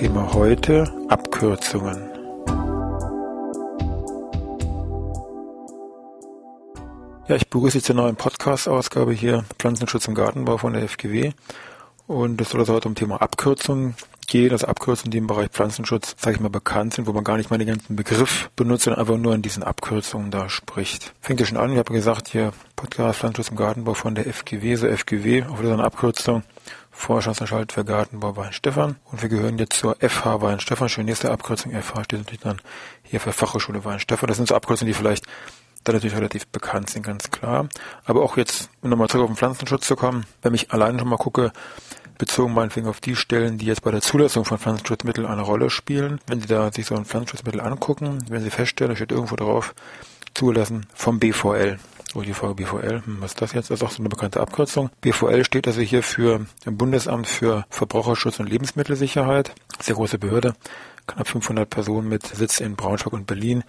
Thema heute Abkürzungen. Ja, ich begrüße jetzt zur neuen Podcast-Ausgabe hier Pflanzenschutz im Gartenbau von der FGW. Und es soll also heute um Thema Abkürzungen gehen, also Abkürzungen, die im Bereich Pflanzenschutz, sage ich mal, bekannt sind, wo man gar nicht mal den ganzen Begriff benutzt, sondern einfach nur in diesen Abkürzungen da spricht. Fängt ja schon an, ich habe gesagt, hier Podcast Pflanzenschutz im Gartenbau von der FGW, so FGW, auch wieder eine Abkürzung. Forschungsanstalt für Gartenbau Weinstefan. Und wir gehören jetzt zur FH Weinstefan. Schön, nächste Abkürzung FH steht natürlich dann hier für Fachhochschule Weinstefan. Das sind so Abkürzungen, die vielleicht da natürlich relativ bekannt sind, ganz klar. Aber auch jetzt, um nochmal zurück auf den Pflanzenschutz zu kommen, wenn ich allein schon mal gucke, bezogen meinetwegen auf die Stellen, die jetzt bei der Zulassung von Pflanzenschutzmitteln eine Rolle spielen. Wenn Sie da sich so ein Pflanzenschutzmittel angucken, werden Sie feststellen, da steht irgendwo drauf, zulassen vom BVL. Oh, die Frage BVL, hm, was ist das jetzt? Das ist auch so eine bekannte Abkürzung. BVL steht also hier für im Bundesamt für Verbraucherschutz und Lebensmittelsicherheit. Sehr große Behörde, knapp 500 Personen mit Sitz in Braunschweig und Berlin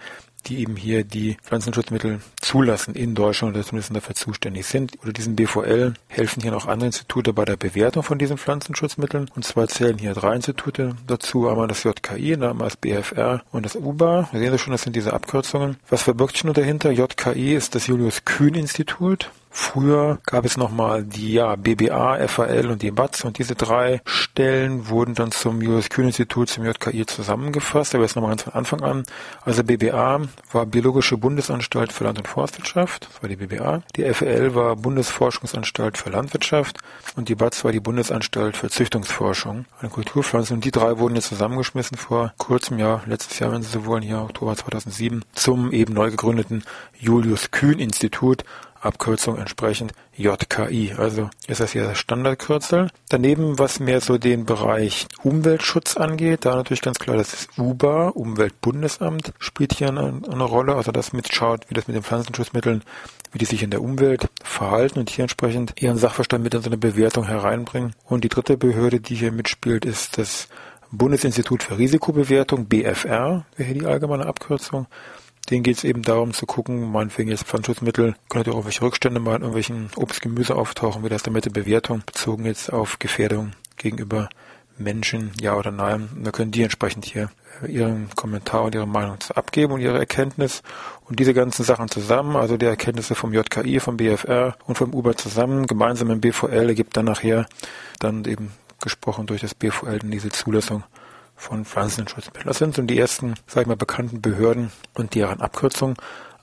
die eben hier die Pflanzenschutzmittel zulassen in Deutschland oder zumindest dafür zuständig sind. Oder diesen BVL helfen hier noch andere Institute bei der Bewertung von diesen Pflanzenschutzmitteln. Und zwar zählen hier drei Institute dazu. Einmal das JKI, einmal das BFR und das UBA. Wir sehen das schon, das sind diese Abkürzungen. Was verbirgt sich nur dahinter? JKI ist das Julius Kühn Institut. Früher gab es nochmal die ja, BBA, FAL und die BATS und diese drei Stellen wurden dann zum Julius Kühn Institut, zum JKI zusammengefasst. Aber jetzt nochmal ganz von Anfang an. Also BBA war Biologische Bundesanstalt für Land- und Forstwirtschaft, das war die BBA. Die FAL war Bundesforschungsanstalt für Landwirtschaft und die BATS war die Bundesanstalt für Züchtungsforschung an Kulturpflanzen. Und die drei wurden jetzt zusammengeschmissen vor kurzem Jahr, letztes Jahr, wenn Sie so wollen, hier Oktober 2007, zum eben neu gegründeten Julius Kühn Institut Abkürzung entsprechend JKI. Also ist das hier das Standardkürzel. Daneben, was mehr so den Bereich Umweltschutz angeht, da natürlich ganz klar, das ist UBA, Umweltbundesamt, spielt hier eine, eine Rolle, also das mitschaut, wie das mit den Pflanzenschutzmitteln wie die sich in der Umwelt verhalten und hier entsprechend ihren Sachverstand mit in so eine Bewertung hereinbringen. Und die dritte Behörde, die hier mitspielt, ist das Bundesinstitut für Risikobewertung, BFR, wäre hier die allgemeine Abkürzung. Denen geht es eben darum zu gucken, meinetwegen jetzt Pflanzenschutzmittel, können auch irgendwelche Rückstände mal in irgendwelchen Obst, Gemüse auftauchen, wie das damit in Bewertung bezogen jetzt auf Gefährdung gegenüber Menschen, ja oder nein. Und da können die entsprechend hier ihren Kommentar und ihre Meinung abgeben und ihre Erkenntnis. Und diese ganzen Sachen zusammen, also die Erkenntnisse vom JKI, vom BFR und vom UBA zusammen, gemeinsam im BVL, ergibt dann nachher dann eben gesprochen durch das BVL diese Zulassung von Pflanzenschutzmitteln. Das sind so die ersten, sag ich mal, bekannten Behörden und deren Abkürzungen.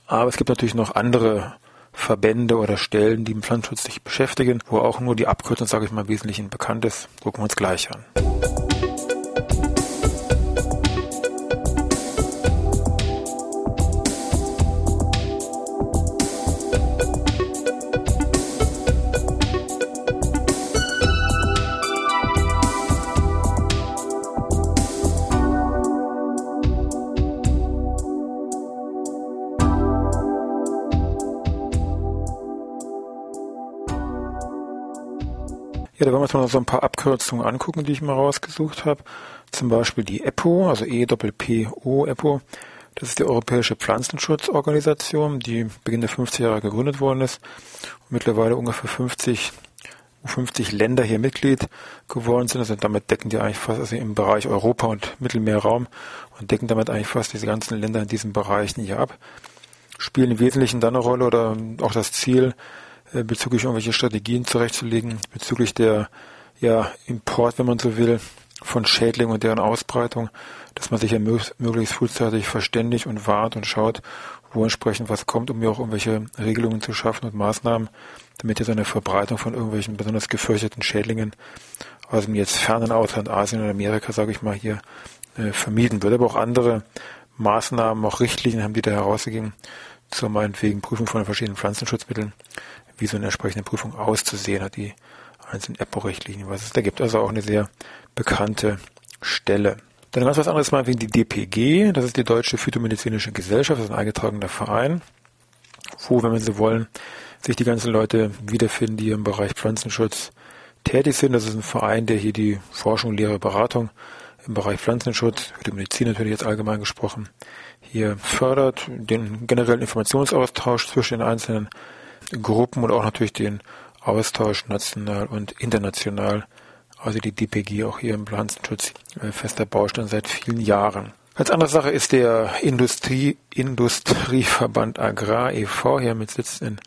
Aber es gibt natürlich noch andere Verbände oder Stellen, die im Pflanzenschutz sich beschäftigen, wo auch nur die Abkürzung, sage ich mal, im Wesentlichen bekannt ist. Gucken wir uns gleich an. Ja, da wollen wir uns mal so ein paar Abkürzungen angucken, die ich mal rausgesucht habe. Zum Beispiel die EPO, also E-P-P-O, EPO. Das ist die Europäische Pflanzenschutzorganisation, die Beginn der 50er Jahre gegründet worden ist und mittlerweile ungefähr 50 50 Länder hier Mitglied geworden sind. Also damit decken die eigentlich fast also im Bereich Europa und Mittelmeerraum und decken damit eigentlich fast diese ganzen Länder in diesen Bereichen hier ab. Spielen im Wesentlichen dann eine Rolle oder auch das Ziel, äh, bezüglich irgendwelche Strategien zurechtzulegen, bezüglich der ja, Import, wenn man so will, von Schädlingen und deren Ausbreitung, dass man sich ja möglichst frühzeitig verständigt und wahrt und schaut, wo entsprechend was kommt, um mir auch irgendwelche Regelungen zu schaffen und Maßnahmen, damit jetzt eine Verbreitung von irgendwelchen besonders gefürchteten Schädlingen aus dem jetzt fernen Ausland, Asien oder Amerika, sage ich mal, hier äh, vermieden wird. Aber auch andere Maßnahmen, auch Richtlinien haben die da herausgegeben zur meinetwegen Prüfung von verschiedenen Pflanzenschutzmitteln, wie so eine entsprechende Prüfung auszusehen hat, die einzelnen EPO-Richtlinien, was es da gibt. Also auch eine sehr bekannte Stelle. Dann ganz was anderes mal wegen die DPG, das ist die Deutsche Phytomedizinische Gesellschaft, das ist ein eingetragener Verein, wo, wenn wir so wollen, sich die ganzen Leute wiederfinden, die im Bereich Pflanzenschutz tätig sind. Das ist ein Verein, der hier die Forschung, Lehre, Beratung im Bereich Pflanzenschutz, für die Medizin natürlich jetzt allgemein gesprochen, hier fördert, den generellen Informationsaustausch zwischen den einzelnen Gruppen und auch natürlich den Austausch national und international. Also die DPG auch hier im Pflanzenschutz äh, fester Baustein seit vielen Jahren. Als andere Sache ist der Industrie, Industrieverband Agrar e.V. hier mit Sitz in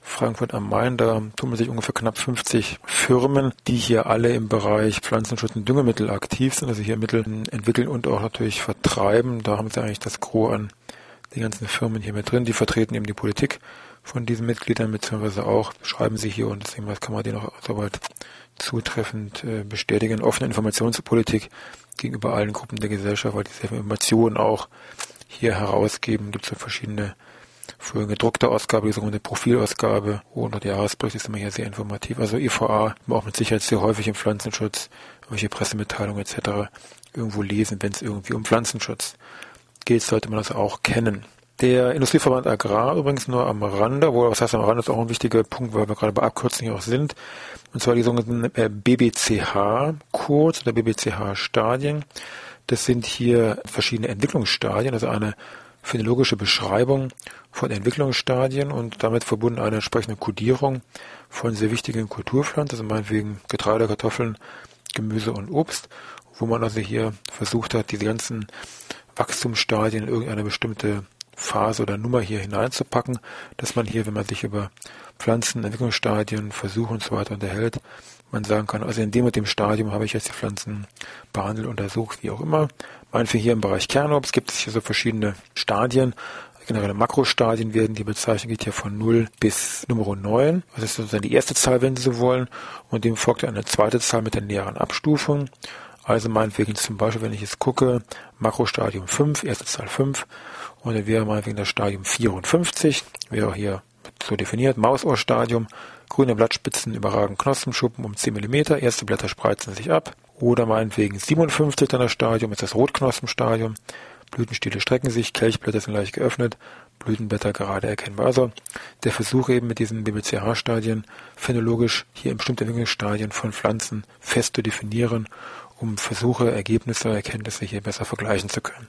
Frankfurt am Main. Da tummeln sich ungefähr knapp 50 Firmen, die hier alle im Bereich Pflanzenschutz und Düngemittel aktiv sind, also hier Mittel entwickeln und auch natürlich vertreiben. Da haben sie eigentlich das Gros an die ganzen Firmen hier mit drin. Die vertreten eben die Politik von diesen Mitgliedern, beziehungsweise auch schreiben sie hier und deswegen kann man den auch soweit zutreffend äh, bestätigen. Offene Informationspolitik gegenüber allen Gruppen der Gesellschaft, weil diese Informationen auch hier herausgeben. Gibt es so verschiedene für gedruckte Ausgabe, die sogenannte Profilausgabe oder der Jahresbericht ist immer hier sehr informativ. Also IVA auch mit Sicherheit sehr häufig im Pflanzenschutz, welche Pressemitteilungen etc. irgendwo lesen, wenn es irgendwie um Pflanzenschutz geht, sollte man das auch kennen. Der Industrieverband Agrar übrigens nur am Rande, wo was heißt am Rande ist auch ein wichtiger Punkt, weil wir gerade bei Abkürzungen auch sind, und zwar die sogenannten äh, BBCH kurz oder BBCH Stadien. Das sind hier verschiedene Entwicklungsstadien, also eine phänologische Beschreibung von Entwicklungsstadien und damit verbunden eine entsprechende Kodierung von sehr wichtigen Kulturpflanzen, also meinetwegen Getreide, Kartoffeln, Gemüse und Obst, wo man also hier versucht hat, diese ganzen Wachstumsstadien in irgendeine bestimmte Phase oder Nummer hier hineinzupacken, dass man hier, wenn man sich über Pflanzen, Entwicklungsstadien, Versuche und so weiter unterhält, man sagen kann, also in dem und dem Stadium habe ich jetzt die Pflanzen behandelt, untersucht, wie auch immer. Meinetwegen hier im Bereich Kernobst gibt es hier so verschiedene Stadien. Generelle Makrostadien werden die bezeichnet, geht hier von 0 bis Nummer 9. Das ist sozusagen die erste Zahl, wenn Sie so wollen. Und dem folgt eine zweite Zahl mit der näheren Abstufung. Also meinetwegen zum Beispiel, wenn ich jetzt gucke, Makrostadium 5, erste Zahl 5. Und dann wäre meinetwegen das Stadium 54, wäre hier so definiert, Mausohrstadium. Grüne Blattspitzen überragen Knospenschuppen um 10 mm, erste Blätter spreizen sich ab. Oder meinetwegen 57 dann das Stadium, ist das Rotknospenstadium. Blütenstiele strecken sich, Kelchblätter sind leicht geöffnet, Blütenblätter gerade erkennbar. Also der Versuch eben mit diesen BBCH-Stadien phänologisch hier in bestimmten Entwicklungsstadien von Pflanzen fest zu definieren um Versuche, Ergebnisse, Erkenntnisse hier besser vergleichen zu können.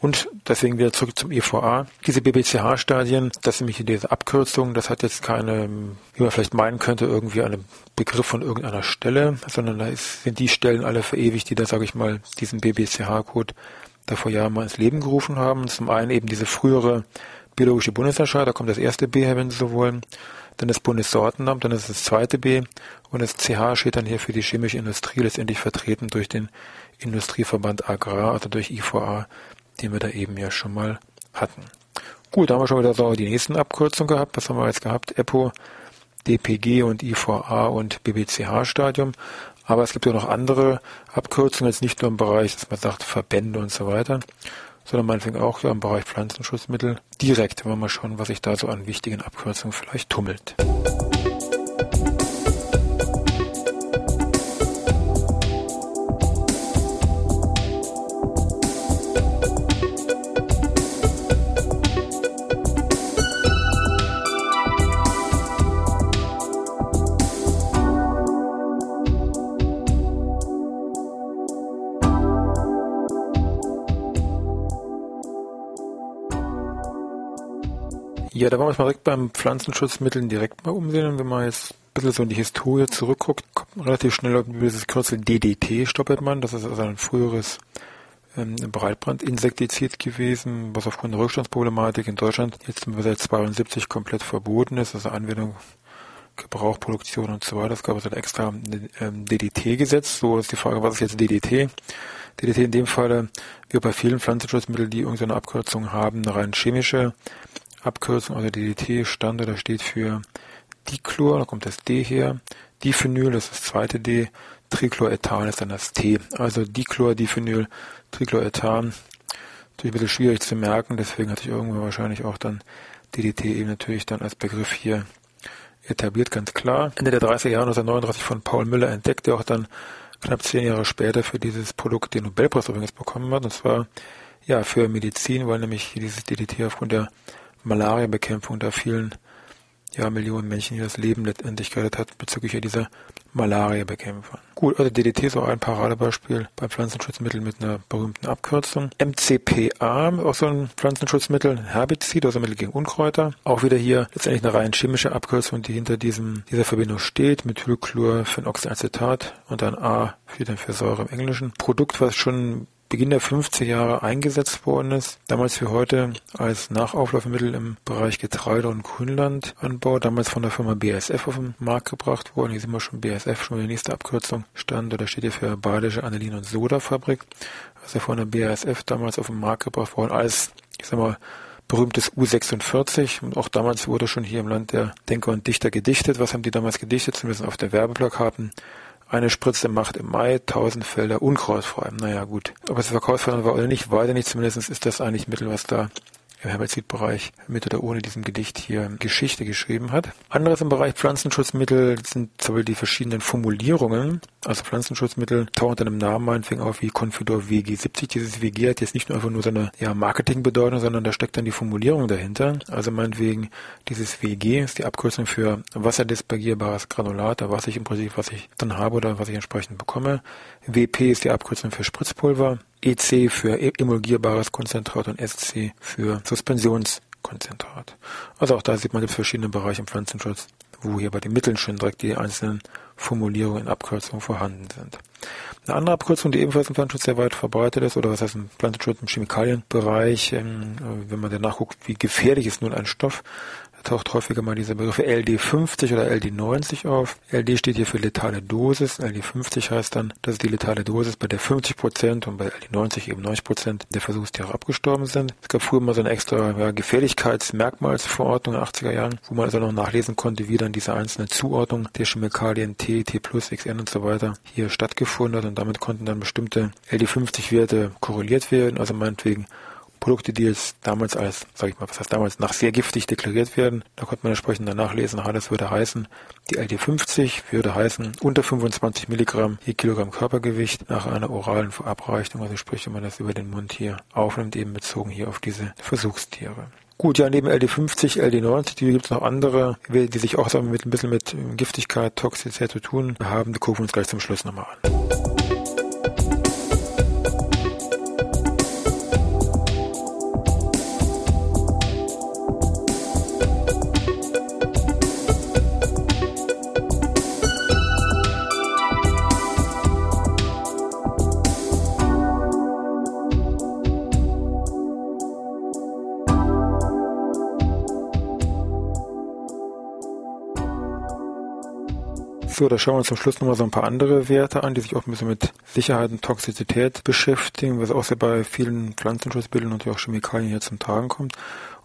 Und deswegen wieder zurück zum EVA. Diese BBCH-Stadien, das ist nämlich diese Abkürzung, das hat jetzt keine, wie man vielleicht meinen könnte, irgendwie einen Begriff von irgendeiner Stelle, sondern da ist, sind die Stellen alle verewigt, die da, sage ich mal, diesen BBCH-Code da vor Jahren mal ins Leben gerufen haben. Zum einen eben diese frühere biologische Bundesanstalt, da kommt das erste B her, wenn Sie so wollen dann das Bundessortenamt, dann ist das zweite B und das CH steht dann hier für die chemische Industrie, letztendlich vertreten durch den Industrieverband Agrar, also durch IVA, den wir da eben ja schon mal hatten. Gut, da haben wir schon wieder so die nächsten Abkürzungen gehabt. Was haben wir jetzt gehabt? EPO, DPG und IVA und BBCH-Stadium. Aber es gibt ja noch andere Abkürzungen, jetzt nicht nur im Bereich, dass man sagt Verbände und so weiter sondern meinetwegen auch ja, im Bereich Pflanzenschutzmittel direkt, wenn wir mal schauen, was sich da so an wichtigen Abkürzungen vielleicht tummelt. Da wollen wir uns mal direkt beim Pflanzenschutzmitteln direkt mal umsehen. Und wenn man jetzt ein bisschen so in die Historie zurückguckt, kommt man relativ schnell auf dieses Kürzel DDT stoppert man. Das ist also ein früheres ähm, Breitbrandinsektizid gewesen, was aufgrund der Rückstandsproblematik in Deutschland jetzt seit 72 komplett verboten ist. Also Anwendung Gebrauch, Produktion und so weiter. Es gab also ein extra ähm, DDT-Gesetz. So ist die Frage, was ist jetzt DDT? DDT in dem Fall, wie bei vielen Pflanzenschutzmitteln, die irgendeine Abkürzung haben, eine rein chemische Abkürzung, also DDT stand da steht für Dichlor, da kommt das D her, Diphenyl, das ist das zweite D, Trichlorethan ist dann das T. Also Dichlor, Diphenyl, Trichlorethan. Natürlich ein bisschen schwierig zu merken, deswegen hatte ich irgendwann wahrscheinlich auch dann DDT eben natürlich dann als Begriff hier etabliert, ganz klar. Ende der 30er Jahre 1939 von Paul Müller entdeckt, der auch dann knapp zehn Jahre später für dieses Produkt den Nobelpreis übrigens bekommen hat. Und zwar ja für Medizin, weil nämlich dieses DDT aufgrund der Malariabekämpfung da vielen ja, Millionen Menschen hier das Leben letztendlich gerettet hat bezüglich dieser Malaria-Bekämpfung. Gut, also DDT ist auch ein Paradebeispiel bei Pflanzenschutzmitteln mit einer berühmten Abkürzung. MCPA, auch so ein Pflanzenschutzmittel, Herbizid, also Mittel gegen Unkräuter. Auch wieder hier letztendlich eine rein chemische Abkürzung, die hinter diesem, dieser Verbindung steht. Methylchlorphenoxyacetat und dann A steht dann für Säure im Englischen. Produkt, was schon Beginn der 50er Jahre eingesetzt worden ist. Damals wie heute als Nachauflaufmittel im Bereich Getreide- und Grünlandanbau. Damals von der Firma BASF auf den Markt gebracht worden. Hier sehen wir schon BASF, schon die nächste Abkürzung stand. Oder steht hier für Badische Anilin- und Sodafabrik. Also von der BASF damals auf den Markt gebracht worden als, ich sag mal, berühmtes U46 und auch damals wurde schon hier im Land der Denker und Dichter gedichtet. Was haben die damals gedichtet? Zumindest auf der Werbeplakaten. Eine Spritze macht im Mai tausend Felder unkrautfrei. Naja, gut. Ob es verkaufsfördernd war oder nicht, weiß ich nicht. Zumindest ist das eigentlich Mittel, was da im Herbizidbereich mit oder ohne diesem Gedicht hier Geschichte geschrieben hat. Anderes im Bereich Pflanzenschutzmittel sind zum Beispiel die verschiedenen Formulierungen. Also Pflanzenschutzmittel tauchen unter einem Namen meinetwegen auf wie Confidor WG70. Dieses WG hat jetzt nicht nur einfach nur seine ja, Marketingbedeutung, sondern da steckt dann die Formulierung dahinter. Also meinetwegen dieses WG ist die Abkürzung für wasserdispergierbares Granulat, was ich im Prinzip, was ich dann habe oder was ich entsprechend bekomme. WP ist die Abkürzung für Spritzpulver. EC für emulgierbares Konzentrat und SC für Suspensionskonzentrat. Also auch da sieht man die verschiedenen Bereiche im Pflanzenschutz, wo hier bei den Mitteln schon direkt die einzelnen Formulierungen in Abkürzungen vorhanden sind. Eine andere Abkürzung, die ebenfalls im Pflanzenschutz sehr weit verbreitet ist, oder was heißt im Pflanzenschutz im Chemikalienbereich, ähm, wenn man danach guckt, wie gefährlich ist nun ein Stoff, taucht häufiger mal diese Begriffe LD50 oder LD90 auf. LD steht hier für letale Dosis. LD50 heißt dann, dass die letale Dosis, bei der 50 Prozent und bei LD90 eben 90 Prozent der Versuchstiere abgestorben sind. Es gab früher mal so eine extra ja, Gefährlichkeitsmerkmalsverordnung in den 80er Jahren, wo man also noch nachlesen konnte, wie dann diese einzelne Zuordnung der Chemikalien T, T+, XN und so weiter hier stattgefunden hat und damit konnten dann bestimmte LD50-Werte korreliert werden, also meinetwegen Produkte, die jetzt damals als, sag ich mal, was heißt damals, nach sehr giftig deklariert werden. Da konnte man entsprechend danach lesen, aha, das würde heißen, die LD50 würde heißen, unter 25 Milligramm je Kilogramm Körpergewicht nach einer oralen Verabreichung, also sprich, wenn man das über den Mund hier aufnimmt, eben bezogen hier auf diese Versuchstiere. Gut, ja, neben LD50, LD90, die gibt es noch andere, die sich auch mit ein bisschen mit Giftigkeit, Toxizität zu tun haben. Die gucken wir uns gleich zum Schluss nochmal an. So, da schauen wir uns zum Schluss nochmal so ein paar andere Werte an, die sich auch ein bisschen mit Sicherheit und Toxizität beschäftigen, was auch sehr bei vielen Pflanzenschutzmitteln und auch Chemikalien hier zum Tragen kommt.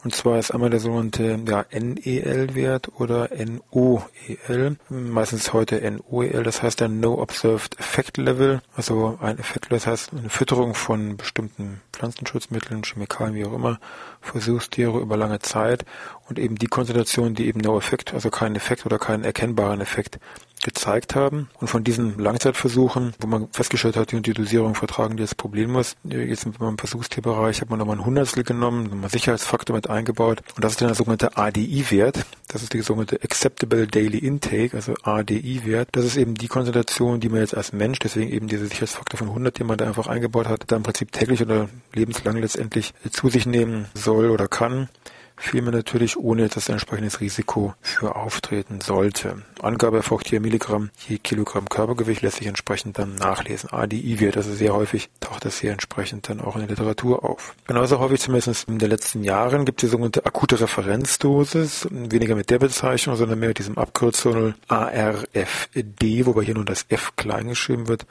Und zwar ist einmal der sogenannte ja, NEL-Wert oder NOEL, meistens heute NOEL, das heißt der No Observed Effect Level, also ein Effekt, das heißt eine Fütterung von bestimmten Pflanzenschutzmitteln, Chemikalien, wie auch immer, Versuchstiere über lange Zeit. Und eben die Konzentration, die eben No Effect, also keinen Effekt oder keinen erkennbaren Effekt gezeigt haben. Und von diesen Langzeitversuchen, wo man festgestellt hat, die und die Dosierung vertragen die jetzt problemlos, jetzt im Versuchstierbereich hat man nochmal ein Hundertstel genommen, nochmal Sicherheitsfaktor mit eingebaut. Und das ist dann der sogenannte ADI-Wert. Das ist die sogenannte Acceptable Daily Intake, also ADI-Wert. Das ist eben die Konzentration, die man jetzt als Mensch, deswegen eben dieser Sicherheitsfaktor von 100, den man da einfach eingebaut hat, da im Prinzip täglich oder lebenslang letztendlich zu sich nehmen soll oder kann vielmehr natürlich ohne dass ein entsprechendes Risiko für auftreten sollte. Angabe erfolgt hier Milligramm je Kilogramm Körpergewicht lässt sich entsprechend dann nachlesen. ADI-Wert, also sehr häufig taucht das hier entsprechend dann auch in der Literatur auf. Genauso häufig zumindest in den letzten Jahren gibt es die sogenannte akute Referenzdosis, weniger mit der Bezeichnung, sondern mehr mit diesem Abkürzung ARFD, wobei hier nur das F klein geschrieben wird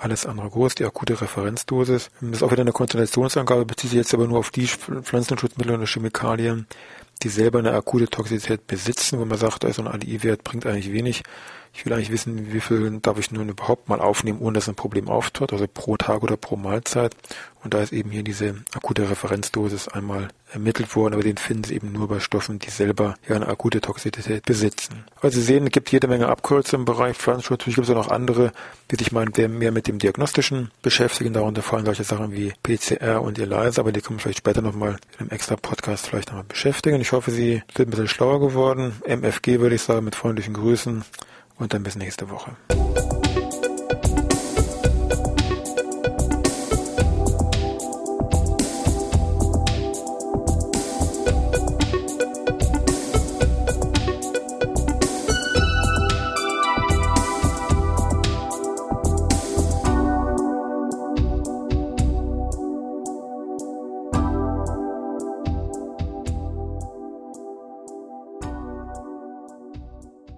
alles andere groß, die akute Referenzdosis. Das ist auch wieder eine Konzentrationsangabe, bezieht sich jetzt aber nur auf die Pflanzenschutzmittel oder Chemikalien, die selber eine akute Toxizität besitzen, wo man sagt, also ein ADI-Wert bringt eigentlich wenig. Ich will eigentlich wissen, wie viel darf ich nun überhaupt mal aufnehmen, ohne dass ein Problem auftritt, also pro Tag oder pro Mahlzeit. Und da ist eben hier diese akute Referenzdosis einmal ermittelt worden, aber den finden Sie eben nur bei Stoffen, die selber ja eine akute Toxizität besitzen. Also Sie sehen, es gibt jede Menge Abkürzungen im Bereich Pflanzenschutz. Natürlich gibt es auch noch andere, die sich mal mehr mit dem Diagnostischen beschäftigen. Darunter fallen solche Sachen wie PCR und ELISA, aber die können wir vielleicht später nochmal in einem extra Podcast vielleicht nochmal beschäftigen. Ich hoffe, Sie sind ein bisschen schlauer geworden. MFG würde ich sagen, mit freundlichen Grüßen und dann bis nächste Woche.